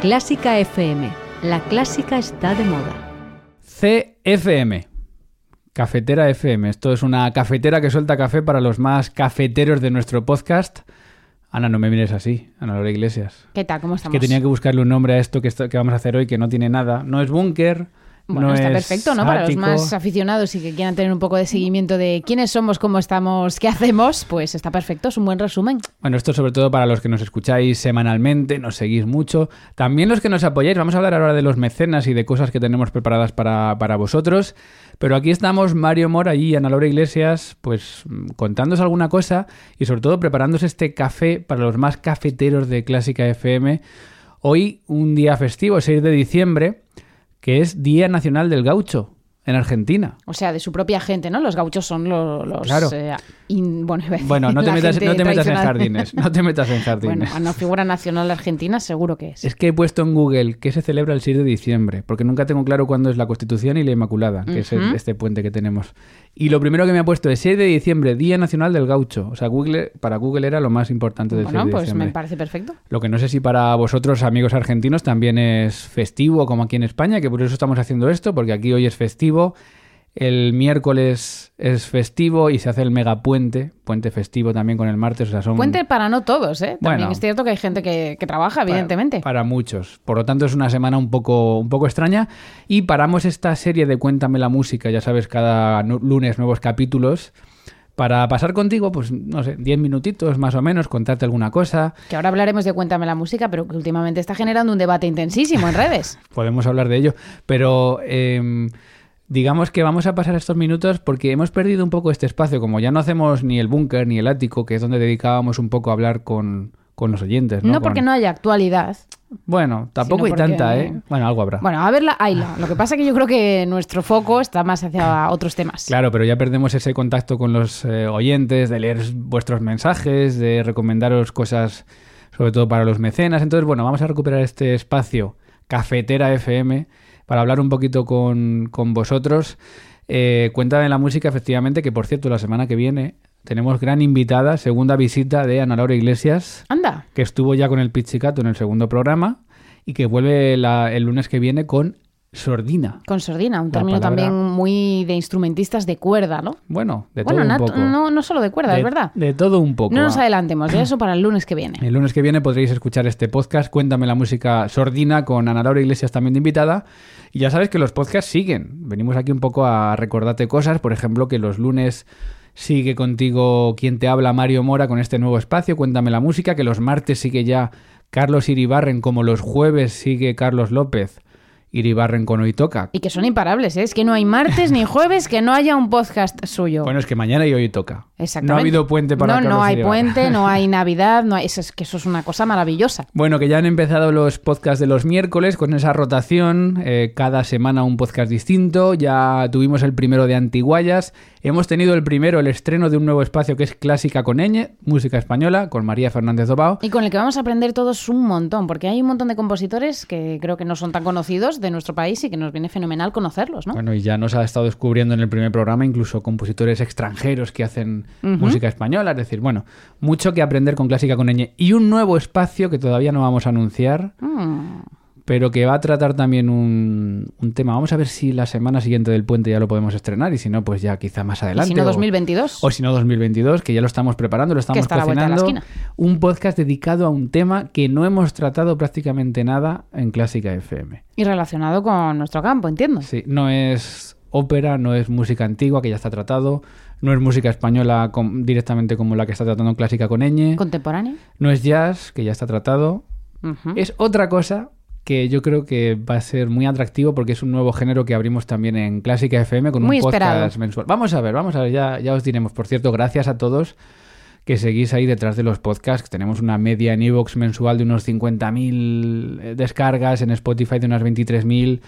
Clásica FM. La clásica está de moda. CFM. Cafetera FM. Esto es una cafetera que suelta café para los más cafeteros de nuestro podcast. Ana, no me mires así, Ana Laura Iglesias. ¿Qué tal? ¿Cómo Es estamos? que tenía que buscarle un nombre a esto que, esto- que vamos a hacer hoy, que no tiene nada. No es búnker. Bueno, no está es perfecto, ¿no? Para los más aficionados y que quieran tener un poco de seguimiento de quiénes somos, cómo estamos, qué hacemos, pues está perfecto, es un buen resumen. Bueno, esto sobre todo para los que nos escucháis semanalmente, nos seguís mucho. También los que nos apoyáis. Vamos a hablar ahora de los mecenas y de cosas que tenemos preparadas para, para vosotros. Pero aquí estamos Mario Mora y Ana Laura Iglesias, pues mm, contándoos alguna cosa y sobre todo preparándose este café para los más cafeteros de Clásica FM. Hoy, un día festivo, 6 de diciembre, que es Día Nacional del Gaucho en Argentina. O sea, de su propia gente, ¿no? Los gauchos son lo- los... Claro. eh, in- bueno, Bueno, no te metas, no te metas en jardines. No te metas en Bueno, jardines. a no figura nacional argentina seguro que es. Es que he puesto en Google que se celebra el 6 de diciembre, porque nunca tengo claro cuándo es la Constitución y la Inmaculada, que es el- este puente que tenemos. Y lo primero que me ha puesto es 6 de diciembre, Día Nacional del Gaucho. O sea, Google, para Google era lo más importante del 6 Bueno, de pues diciembre. me parece perfecto. Lo que no sé si para vosotros, amigos argentinos, también es festivo, como aquí en España, que por eso estamos haciendo esto, porque aquí hoy es festivo. El miércoles es festivo y se hace el megapuente, puente festivo también con el martes. O sea, son Puente para no todos, ¿eh? También Bueno. es cierto que hay gente que, que trabaja, evidentemente. Para, muchos. Por lo tanto, es una semana un poco, un poco extraña. Y paramos esta serie de Cuéntame la música, ya sabes, cada lunes nuevos capítulos. Para pasar contigo, pues no sé, 10 minutitos más o menos, contarte alguna cosa. Que ahora hablaremos de Cuéntame la música, pero que últimamente está generando un debate intensísimo en redes. Podemos hablar de ello. Pero em, digamos que vamos a pasar estos minutos porque hemos perdido un poco este espacio. Como ya no hacemos ni el búnker ni el ático, que es donde dedicábamos un poco a hablar con, con los oyentes. No, No, porque Con- no haya actualidad. Bueno, tampoco hay porque- tanta, ¿eh? Bueno, algo habrá. Bueno, a verla, hayla. Lo que pasa es que yo creo que nuestro foco está más hacia otros temas. Claro, pero ya perdemos ese contacto con los eh, oyentes, de leer vuestros mensajes, de recomendaros cosas, sobre todo para los mecenas. Entonces, bueno, vamos a recuperar este espacio, Cafetera FM, para hablar un poquito con, con vosotros. Eh, cuéntame la música, efectivamente, que por cierto, la semana que viene tenemos gran invitada, segunda visita de Ana Laura Iglesias, Anda. que estuvo ya con el Pizzicato en el segundo programa y que vuelve la- el lunes que viene con Sordina. Con sordina, un término palabra- también muy de instrumentistas de cuerda, ¿no? Bueno, de bueno, todo un nat- poco. no, no solo de cuerda, de, es verdad. De todo un poco. No nos va. adelantemos, ya eso para el lunes que viene. El lunes que viene podréis escuchar este podcast, Cuéntame la música sordina, con Ana Laura Iglesias también de invitada. Y ya sabes que los podcasts siguen. Venimos aquí un poco a recordarte cosas. Por ejemplo, que los lunes sigue contigo quien te habla, Mario Mora, con este nuevo espacio, Cuéntame la música. Que los martes sigue ya Carlos Iribarren, como los jueves sigue Carlos López. Iribarren con Hoy Toca. Y que son imparables, ¿eh? es que no hay martes ni jueves que no haya un podcast suyo. Bueno, es que mañana y hoy toca. Exactamente. No ha habido puente para No, no hay puente, no hay Navidad, no hay... eso es que eso es una cosa maravillosa. Bueno, que ya han empezado los podcasts de los miércoles con esa rotación, eh, cada semana un podcast distinto, ya tuvimos el primero de Antiguayas, hemos tenido el primero, el estreno de un nuevo espacio que es Clásica con Ñ, música española, con María Fernández Dobao. Y con el que vamos a aprender todos un montón, porque hay un montón de compositores que creo que no son tan conocidos de nuestro país y que nos viene fenomenal conocerlos, ¿no? Bueno, y ya nos ha estado descubriendo en el primer programa incluso compositores extranjeros que hacen música española, es decir, bueno, mucho que aprender con Clásica con Ñ. Y un nuevo espacio que todavía no vamos a anunciar, Mm. pero que va a tratar también un, un tema. Vamos a ver si la semana siguiente del puente ya lo podemos estrenar y si no, pues ya quizá más Y adelante. si no, o- 2022. O si no, 2022, que ya lo estamos preparando, lo estamos cocinando. Un podcast dedicado a un tema que no hemos tratado prácticamente nada en Clásica FM. Y relacionado con nuestro campo, entiendo. Sí, no es ópera, no es música antigua, que ya está tratado, no es música española directamente como la que está tratando Clásica con Ñ, Contemporáneo. no es jazz, que ya está tratado. Es otra cosa que yo creo que va a ser muy atractivo porque es un nuevo género que abrimos también en Clásica FM con Muy un podcast mensual. Vamos a ver, vamos a ver, ya, ya os diremos. Por cierto, gracias a todos que seguís ahí detrás de los podcasts. Tenemos una media en Evox mensual de unos 50.000 eh, descargas, en Spotify de unas 23.000,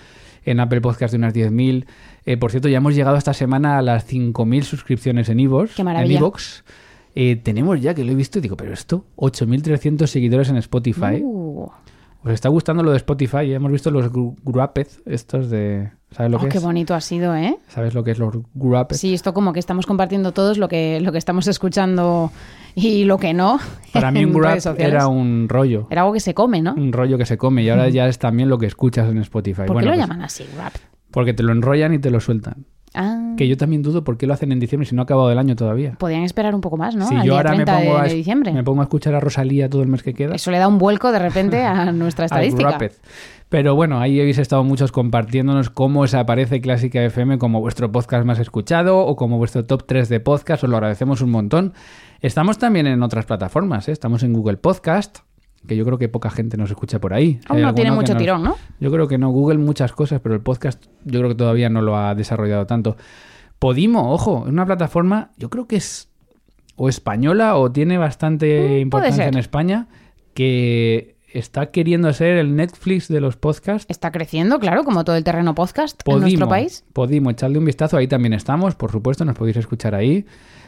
en Apple Podcast de unas 10.000. Eh, por cierto, ya hemos llegado esta semana a las 5.000 suscripciones en Evox. Qué maravilla. En iVoox. Eh, tenemos ya, que lo he visto y digo, pero esto, 8.300 seguidores en Spotify. Uh, Os está gustando lo de Spotify. Ya hemos visto los gruapez, estos de. ¿Sabes lo Oh, que qué es? bonito ha sido, ¿eh? ¿Sabes lo que es los gruapez? Sí, esto como que estamos compartiendo todos lo que, lo que estamos escuchando y lo que no. Para mí un gruap redes sociales. era un rollo. Era algo que se come, ¿no? Un rollo que se come y ahora ya es también lo que escuchas en Spotify. ¿Por Bueno, qué lo pues, llaman así, rap? Porque te lo enrollan y te lo sueltan. Ah, Que yo también dudo por qué lo hacen en diciembre si no ha acabado el año todavía. podían esperar un poco más, ¿no? si Al yo día ahora me 30 pongo, de, diciembre. me pongo a escuchar a Rosalía todo el mes que queda. Eso le da un vuelco de repente a nuestra estadística. Pero bueno, ahí habéis estado muchos compartiéndonos cómo os aparece Clásica FM como vuestro podcast más escuchado o como vuestro top 3 de podcast. Os lo agradecemos un montón. Estamos también en otras plataformas. ¿eh? Estamos en Google Podcast, que yo creo que poca gente nos escucha por ahí. Aún no tiene mucho nos- tirón, ¿no? Yo creo que no. Google muchas cosas, pero el podcast yo creo que todavía no lo ha desarrollado tanto. Podimo, ojo, es una plataforma, yo creo que es o española o tiene bastante Mm, importancia en España, que está queriendo ser el Netflix de los podcasts. Está creciendo, claro, como todo el terreno podcast Podimo, en nuestro país. Podimo, echarle un vistazo, ahí también estamos, por supuesto, nos podéis escuchar ahí.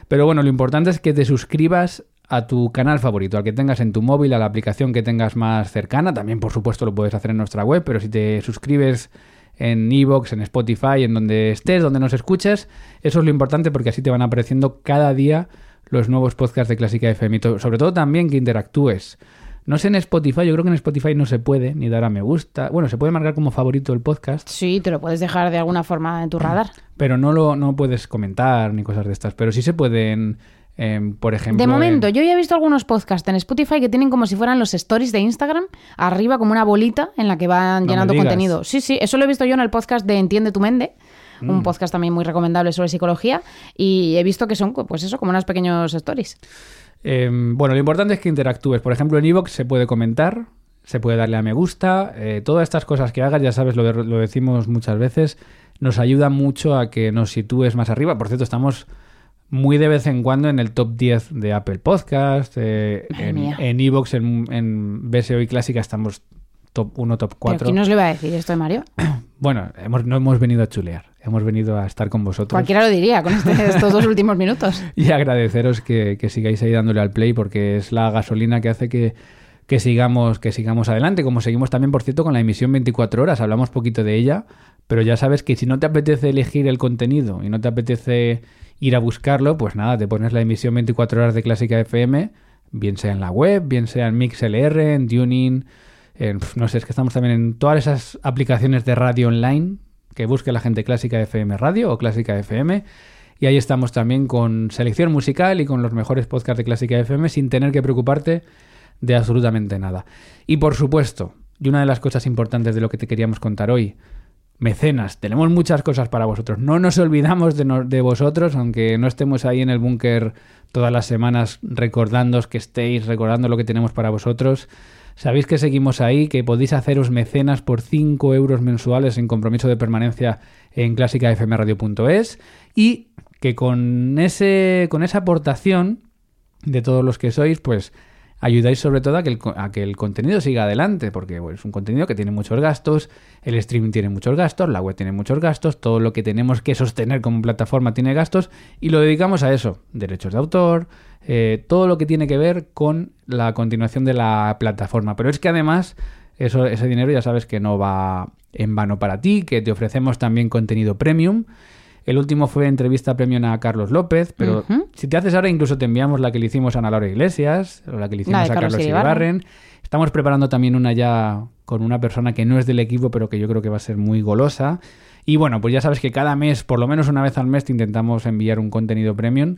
Pero bueno, lo importante es que te suscribas a tu canal favorito, al que tengas en tu móvil, a la aplicación que tengas más cercana. También, por supuesto, lo puedes hacer en nuestra web, pero si te suscribes en Evox, en Spotify, en donde estés, donde nos escuches, eso es lo importante porque así te van apareciendo cada día los nuevos podcasts de Clásica FM. Y sobre todo también que interactúes. No sé en Spotify, yo creo que en Spotify no se puede ni dar a me gusta. Bueno, se puede marcar como favorito el podcast, Sí, te lo puedes dejar de alguna forma en tu radar. pero no lo no puedes comentar ni cosas de estas. Pero sí se pueden, em, por ejemplo. De momento, en- yo ya he visto algunos podcasts en Spotify que tienen como si fueran los stories de Instagram, arriba como una bolita en la que van No llenando contenido. Sí, sí, eso lo he visto yo en el podcast de Entiende tu Mente, Mm. un podcast también muy recomendable sobre psicología, y he visto que son, pues eso, como unos pequeños stories. Em, bueno, lo importante es que interactúes. Por ejemplo, en Evox se puede comentar, se puede darle a me gusta. eh, todas estas cosas que hagas, ya sabes, lo, de- lo decimos muchas veces, nos ayuda mucho a que nos sitúes más arriba. Por cierto, estamos muy de vez en cuando en el top 10 de Apple Podcast. eh, en mía. en Evox, en, en BSO y Clásica estamos top 1, top ¿Pero 4. quién nos le va a decir esto de Mario? Bueno, hemos, no hemos venido a chulear, hemos venido a estar con vosotros. Cualquiera lo diría con este- estos dos últimos minutos. y agradeceros que, que sigáis ahí dándole al play porque es la gasolina que hace que, que sigamos que sigamos adelante como seguimos también por cierto con la emisión 24 horas hablamos poquito de ella pero ya sabes que si no te apetece elegir el contenido y no te apetece ir a buscarlo pues nada te pones la emisión 24 horas de Clásica FM bien sea en la web bien sea en MixLR en Tuning en, no sé es que estamos también en todas esas aplicaciones de radio online que busque la gente Clásica FM Radio o Clásica FM y ahí estamos también con selección musical y con los mejores podcasts de Clásica FM sin tener que preocuparte de absolutamente nada. Y por supuesto, y una de las cosas importantes de lo que te queríamos contar hoy, mecenas, tenemos muchas cosas para vosotros. No nos olvidamos de, vosotros, aunque no estemos ahí en el búnker todas las semanas recordándoos que estéis, recordando lo que tenemos para vosotros. Sabéis que seguimos ahí, que podéis haceros mecenas por 5 euros mensuales en compromiso de permanencia en clásicafmradio.es y que con, ese, con esa aportación de todos los que sois, pues ayudáis sobre todo a que el, a que el contenido siga adelante, porque es un contenido que tiene muchos gastos, el streaming tiene muchos gastos, la web tiene muchos gastos, todo lo que tenemos que sostener como plataforma tiene gastos y lo dedicamos a eso, derechos de autor, eh, todo lo que tiene que ver con la continuación de la plataforma. Pero es que además eso, ese dinero ya sabes que no va en vano para ti, que te ofrecemos también contenido premium. El último fue entrevista premium a Carlos López, pero si te haces ahora incluso te enviamos la que le hicimos a Ana Laura Iglesias, o la que le hicimos a Carlos. Iribarren. Estamos preparando también una ya con una persona que no es del equipo, pero que yo creo que va a ser muy golosa. Y bueno, pues ya sabes que cada mes, por lo menos una vez al mes, te intentamos enviar un contenido premium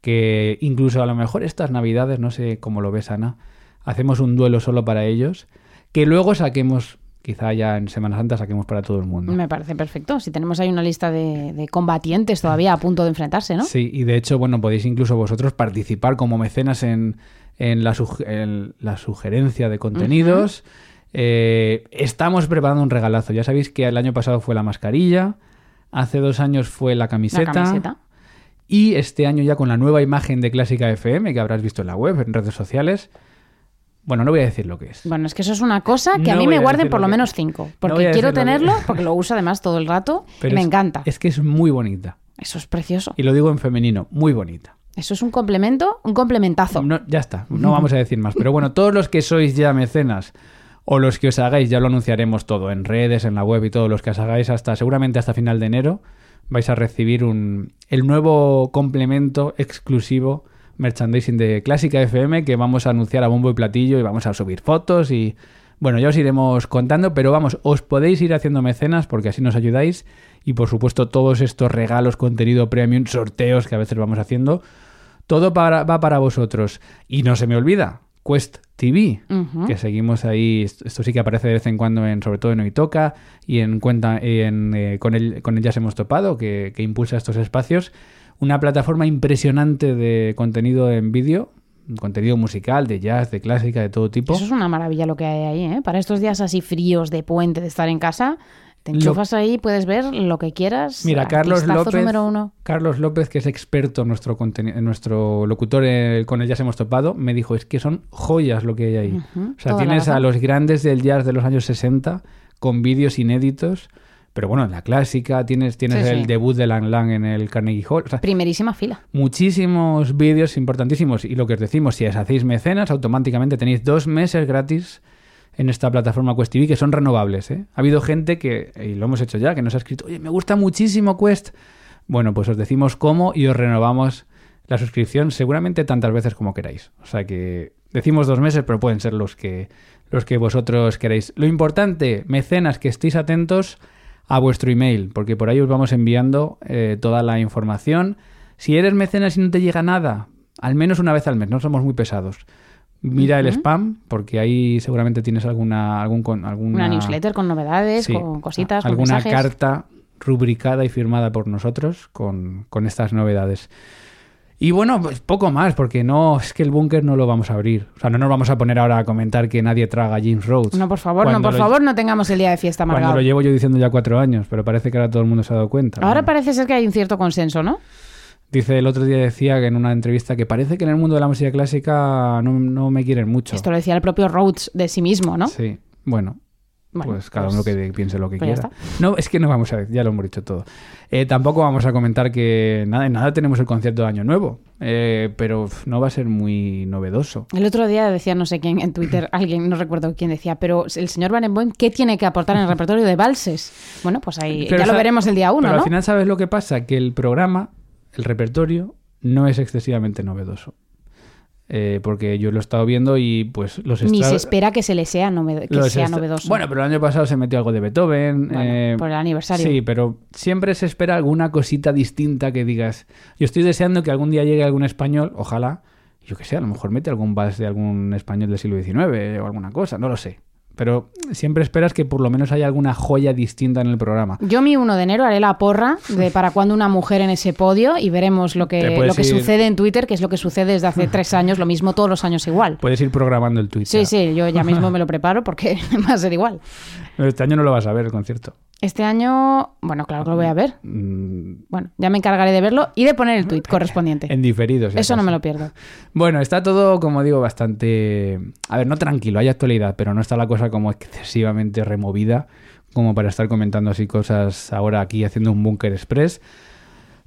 que incluso a lo mejor estas navidades, no sé cómo lo ves Ana, hacemos un duelo solo para ellos, que luego saquemos, quizá ya en Semana Santa saquemos para todo el mundo. Me parece perfecto. Si tenemos ahí una lista de, de combatientes todavía a punto de enfrentarse, ¿no? Sí, y de hecho, bueno, podéis incluso vosotros participar como mecenas en, en la, suge- en la sugerencia de contenidos. Eh, estamos preparando un regalazo. Ya sabéis que el año pasado fue la mascarilla, hace dos años fue la La camiseta. camiseta. Y este año ya con la nueva imagen de Clásica FM que habrás visto en la web, en redes sociales. Bueno, no voy a decir lo que es. Bueno, es que eso es una cosa que a mí me a guarden por lo menos cinco. Porque quiero tenerlo, porque lo uso además todo el rato y me es- encanta. Es que es muy bonita. Eso es precioso. Y lo digo en femenino, muy bonita. Eso es un complemento, un complementazo. No, ya está, no vamos a decir más. Pero bueno, todos los que sois ya mecenas o los que os hagáis, ya lo anunciaremos todo en redes, en la web y todos los que os hagáis hasta seguramente hasta final de enero, vais a recibir un, el nuevo complemento exclusivo merchandising de Clásica FM que vamos a anunciar a bombo y platillo y vamos a subir fotos y bueno, ya os iremos contando, pero vamos, os podéis ir haciendo mecenas porque así nos ayudáis y por supuesto todos estos regalos, contenido premium, sorteos que a veces vamos haciendo, todo para, va para vosotros. Y no se me olvida, Quest TV, que seguimos ahí, esto sí que aparece de vez en cuando, en, sobre todo en Oitoca y en cuenta en, eh, con, el, con el Ya se hemos topado, que, que, impulsa estos espacios. Una plataforma impresionante de contenido en vídeo, contenido musical, de jazz, de clásica, de todo tipo. Eso es una maravilla lo que hay ahí, ¿eh? Para estos días así fríos de puente, de estar en casa, te enchufas ahí, puedes ver lo que quieras. Mira, Carlos López, Carlos López, que es experto en nuestro, nuestro locutor con el jazz hemos topado, me dijo, es que son joyas lo que hay ahí. O sea, tienes a los grandes del jazz de los años 60 con vídeos inéditos. Pero bueno, en la clásica tienes, tienes el debut de Lang Lang en el Carnegie Hall. Primerísima fila. Muchísimos vídeos importantísimos. Y lo que os decimos, si os hacéis mecenas, automáticamente tenéis dos meses gratis en esta plataforma Quest TV que son renovables. ¿eh? Ha habido gente que, y lo hemos hecho ya, que nos ha escrito, oye, me gusta muchísimo Quest. Bueno, pues os decimos cómo y os renovamos la suscripción seguramente tantas veces como queráis. O sea que decimos dos meses, pero pueden ser los que, los que vosotros queráis. Lo importante, mecenas, que estéis atentos a vuestro email, porque por ahí os vamos enviando eh, toda la información. Si eres mecenas y no te llega nada, al menos una vez al mes, no somos muy pesados Mira el spam, porque ahí seguramente tienes alguna, algún, alguna una newsletter con novedades, con cositas, alguna carta rubricada y firmada por nosotros con, con estas novedades. Y bueno, pues poco más, porque no, es que el búnker no lo vamos a abrir. O sea, no nos vamos a poner ahora a comentar que nadie traga James Rhodes. No, por favor, no, por favor, no tengamos el día de fiesta amargado. Cuando lo llevo yo diciendo ya cuatro años, pero parece que ahora todo el mundo se ha dado cuenta. Ahora parece ser que hay un cierto consenso, ¿no? Dice el otro día decía que en una entrevista que parece que en el mundo de la música clásica no, me quieren mucho. Esto lo decía el propio Rhodes de sí mismo, ¿no? Sí, bueno. Pues cada uno pues que piense lo que pues quiera. No, es que no vamos a ver, ya lo hemos dicho todo. Eh, tampoco vamos a comentar que nada, nada tenemos el concierto de Año Nuevo, eh, pero no va a ser muy novedoso. El otro día decía no sé quién en Twitter, alguien, no recuerdo quién decía, pero el señor Van Boym, ¿qué tiene que aportar en el repertorio de valses? Bueno, pues ahí ya lo veremos el día uno, pero al final, ¿sabes lo que pasa? Que el programa el repertorio no es excesivamente novedoso. Eh, porque yo lo he estado viendo y pues los Ni se espera que se le sea, que sea novedoso. Bueno, pero el año pasado se metió algo de Beethoven. Eh, por el aniversario. Sí, pero siempre se espera alguna cosita distinta que digas. Yo estoy deseando que algún día llegue algún español, ojalá, yo que sé, a lo mejor mete algún vals de algún español del siglo XIX o alguna cosa, no lo sé pero siempre esperas que por lo menos haya alguna joya distinta en el programa. Yo mi 1 de enero haré la porra de para cuando una mujer en ese podio y veremos lo que, lo que sucede en Twitter, que es lo que sucede desde hace tres años, lo mismo todos los años igual. Puedes ir programando el Twitter. Sí, sí, yo ya mismo me lo preparo porque va a ser igual. Este año no lo vas a ver el concierto. Este año, bueno, claro que lo voy a ver. Mm. Bueno, ya me encargaré de verlo y de poner el tweet correspondiente. En diferidos. Eso no me lo pierdo. Bueno, está todo, como digo, bastante. A ver, no tranquilo, hay actualidad, pero no está la cosa como excesivamente removida como para estar comentando así cosas ahora aquí haciendo un búnker express.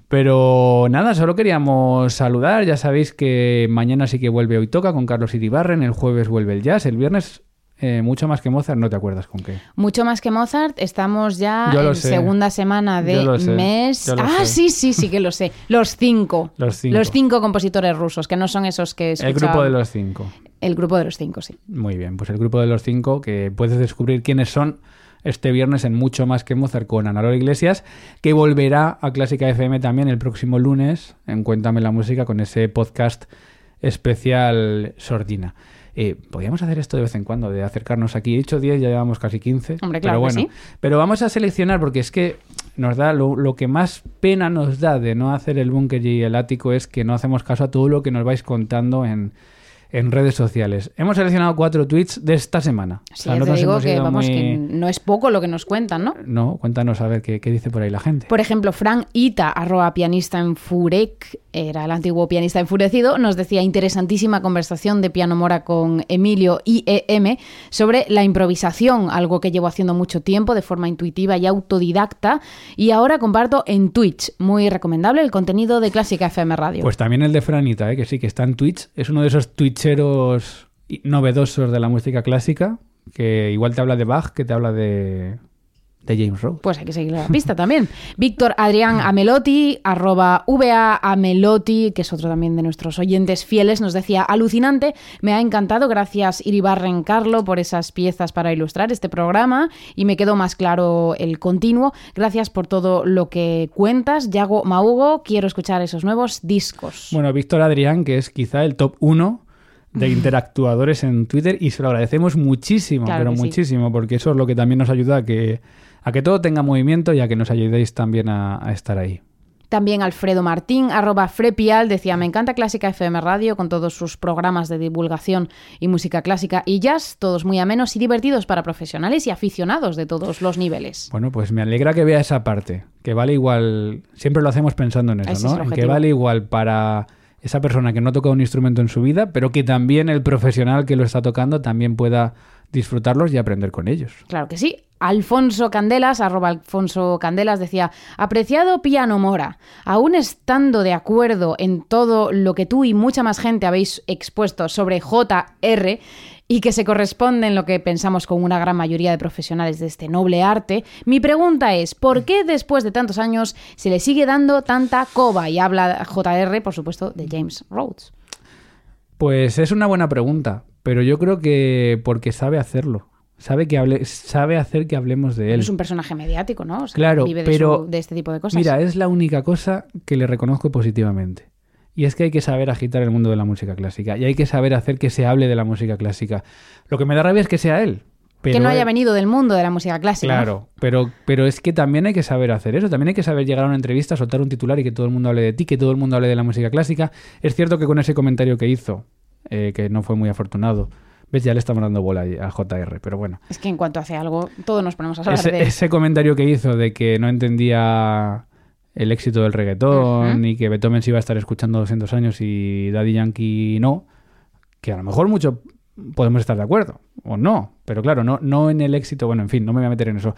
Pero nada, solo queríamos saludar. Ya sabéis que mañana sí que vuelve Hoy Toca con Carlos Iribarren. El jueves vuelve el jazz. El viernes eh, mucho más que Mozart, no te acuerdas con qué. Mucho más que Mozart, estamos ya en segunda semana de mes. Ah, sí, sí, sí que lo sé. Los cinco. los cinco. Los cinco compositores rusos, que no son esos que El grupo de los cinco. El grupo de los cinco, sí. Muy bien, pues el grupo de los cinco, que puedes descubrir quiénes son este viernes en Mucho más que Mozart con Ana Iglesias, que volverá a Clásica FM también el próximo lunes en Cuéntame la Música con ese podcast especial Sordina. Eh, podríamos hacer esto de vez en cuando, de acercarnos aquí. He dicho 10, ya llevamos casi 15. Hombre, claro pero bueno, Pero vamos a seleccionar porque es que nos da lo, que más pena nos da de no hacer el búnker y el ático es que no hacemos caso a todo lo que nos vais contando en, en redes sociales. Hemos seleccionado cuatro tweets de esta semana. Sí, te digo que, vamos, que no es poco lo que nos cuentan, ¿no? No, cuéntanos a ver qué, dice por ahí la gente. Por ejemplo, Frank Ita, arroba pianista en Furek, era el antiguo pianista enfurecido, nos decía interesantísima conversación de piano mora con Emilio IEM sobre la improvisación, algo que llevo haciendo mucho tiempo de forma intuitiva y autodidacta, y ahora comparto en Twitch. Muy recomendable el contenido de Clásica FM Radio. Pues también el de Franita, ¿eh? que sí, que está en Twitch. Es uno de esos Twitcheros novedosos de la música clásica que igual te habla de Bach que te habla de, de James Rhodes. Pues hay que seguirle la pista también. Víctor Adrián Amelotti, arroba VA Amelotti, que es otro también de nuestros oyentes fieles, nos decía, alucinante, me ha encantado, gracias Iribarren Carlo por esas piezas para ilustrar este programa y me quedó más claro el continuo. Gracias por todo lo que cuentas. Yago Maugo, quiero escuchar esos nuevos discos. Bueno, Víctor Adrián, que es quizá el top 1 de interactuadores en Twitter y se lo agradecemos muchísimo, Claro pero sí. muchísimo, porque eso es lo que también nos ayuda a que, a que todo tenga movimiento y a que nos ayudéis también a, a estar ahí. También Alfredo Martín, arroba Frepial, decía, me encanta Clásica FM Radio con todos sus programas de divulgación y música clásica y jazz, todos muy amenos y divertidos para profesionales y aficionados de todos los niveles. Bueno, pues me alegra que vea esa parte, que vale igual, siempre lo hacemos pensando en eso, Ese ¿no? En que vale igual para esa persona que no toca un instrumento en su vida, pero que también el profesional que lo está tocando también pueda disfrutarlos y aprender con ellos. Claro que sí. Alfonso Candelas, arroba Alfonso Candelas, decía, apreciado piano Mora, aún estando de acuerdo en todo lo que tú y mucha más gente habéis expuesto sobre JR y que se corresponde en lo que pensamos con una gran mayoría de profesionales de este noble arte, mi pregunta es, ¿por qué después de tantos años se le sigue dando tanta coba? Y habla JR, por supuesto, de James Rhodes. Pues es una buena pregunta, pero yo creo que porque sabe hacerlo. Sabe, que hable, sabe hacer que hablemos de él. Es un personaje mediático, ¿no? O sea, Claro, vive de, pero su- de este tipo de cosas. Mira, es la única cosa que le reconozco positivamente. Y es que hay que saber agitar el mundo de la música clásica. Y hay que saber hacer que se hable de la música clásica. Lo que me da rabia es que sea él. Pero que no haya él- venido del mundo de la música clásica. Claro, pero, pero es que también hay que saber hacer eso. También hay que saber llegar a una entrevista, soltar un titular y que todo el mundo hable de ti, que todo el mundo hable de la música clásica. Es cierto que con ese comentario que hizo, eh, que no fue muy afortunado, ves, ya le estamos dando bola a JR, pero bueno. Es que en cuanto hace algo, todos nos ponemos a hablar Ese, de ese comentario que hizo de que no entendía el éxito del reggaetón y que Beethoven se iba a estar escuchando 200 años y Daddy Yankee no, que a lo mejor mucho podemos estar de acuerdo o no, pero claro, no, no en el éxito, bueno, en fin, no me voy a meter en eso.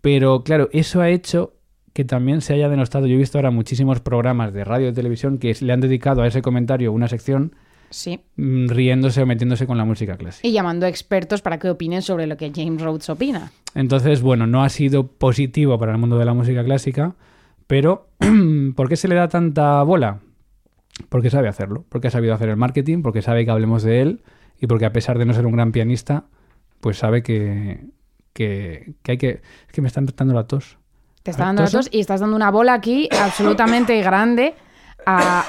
Pero claro, eso ha hecho que también se haya denostado. Yo he visto ahora muchísimos programas de radio y televisión que le han dedicado a ese comentario una sección Sí. mm, riéndose o metiéndose con la música clásica. Y llamando a expertos para que opinen sobre lo que James Rhodes opina. Entonces, bueno, no ha sido positivo para el mundo de la música clásica, pero ¿por qué se le da tanta bola? Porque sabe hacerlo, porque ha sabido hacer el marketing, porque sabe que hablemos de él y porque a pesar de no ser un gran pianista, pues sabe que, que, que hay que... Es que me está dando la tos. Te está ¿Ah, dando tosa? datos y estás dando una bola aquí absolutamente grande a,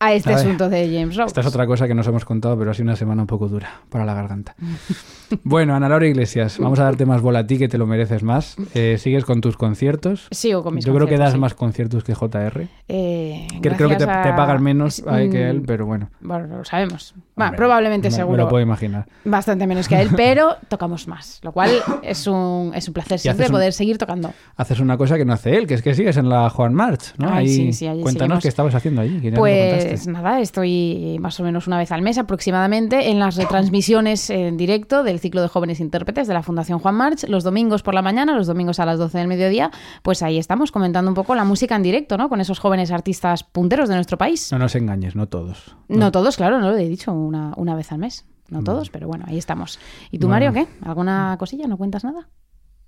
a este A asunto de James Rhodes. Esta es otra cosa que nos hemos contado, pero ha sido una semana un poco dura para la garganta. bueno, Ana Laura Iglesias, vamos a darte más bola a ti, que te lo mereces más. Eh, ¿Sigues con tus conciertos? Sigo con mis Yo creo que conciertos, das sí. más conciertos que JR. Eh, Que creo que te, pagan menos que Mm, él, pero bueno. Bueno, lo sabemos. Bueno, probablemente me- seguro. Me lo puedo imaginar. Bastante menos que a él, pero tocamos más. Lo cual es un, es un placer siempre un- poder seguir tocando. Haces una cosa que no hace él, que es que sigues en la Juan March, ¿no? Ay, Ahí- sí, sí, allí cuéntanos seguimos. qué estabas haciendo allí. me Pues contaste. nada, estoy más o menos una vez al mes aproximadamente en las retransmisiones en directo del ciclo de jóvenes intérpretes de la Fundación Juan March, los domingos por la mañana, los domingos a las 12 del mediodía, pues ahí estamos comentando un poco la música en directo, ¿no? Con esos jóvenes artistas punteros de nuestro país. No nos engañes, no todos. No todos, claro, no lo he dicho una, una vez al mes. No todos, pero bueno, ahí estamos. ¿Y tú, Bueno. Mario, qué? ¿Alguna cosilla? ¿No cuentas nada?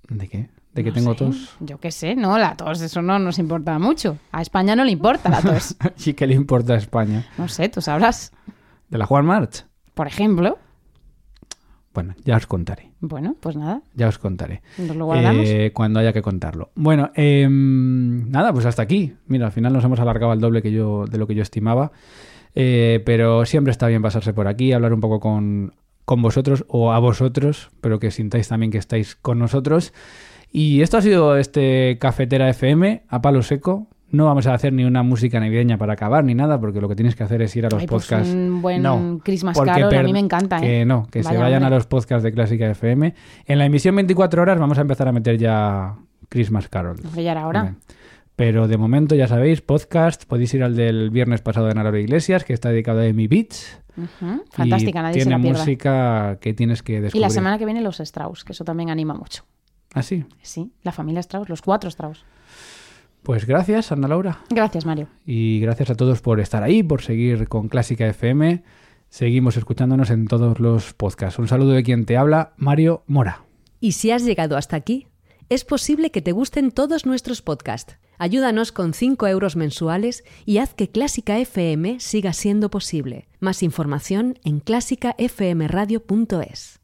¿De qué? ¿De que No tengo sé. tos? Yo qué sé, no, la tos, eso no nos importa mucho. A España no le importa la tos. ¿Y qué le importa a España? No sé, tú sabrás. ¿De la Juan March? Por ejemplo, Bueno, ya os contaré. bueno, pues nada, Ya os contaré. nos lo guardamos. Eh, cuando haya que contarlo. Bueno, em, nada, pues hasta aquí. Mira, al final nos hemos alargado al doble que yo, de lo que yo estimaba. Eh, pero siempre está bien pasarse por aquí, hablar un poco con, con vosotros o a vosotros, pero que sintáis también que estáis con nosotros. Y esto ha sido este Cafetera FM a palo seco. No vamos a hacer ni una música navideña para acabar ni nada, porque lo que tienes que hacer es ir a los Ay, pues podcasts. un buen No, Christmas Carol, a mí me encanta, ¿eh? Que no, que se Vaya, vayan hombre. a los podcasts de Clásica FM. En la emisión 24 horas vamos a empezar a meter ya Christmas Carol. Ya era hora. Bien. Pero de momento, ya sabéis, podcast. Podéis ir al del viernes pasado de Ana Laura Iglesias, que está dedicado a Amy Beats. Ujú, Fantástica, y nadie se tiene la pierda. música que tienes que Y descubrir. la semana que viene los Strauss, que eso también anima mucho. ¿Ah, sí? Sí, la familia Strauss, los cuatro Strauss. Pues gracias, Ana Laura. Gracias, Mario. Y gracias a todos por estar ahí, por seguir con Clásica FM. Seguimos escuchándonos en todos los podcasts. Un saludo de quien te habla, Mario Mora. Y si has llegado hasta aquí, es posible que te gusten todos nuestros podcasts. Ayúdanos con 5 euros mensuales y haz que Clásica FM siga siendo posible. Más información en clásicafmradio.es.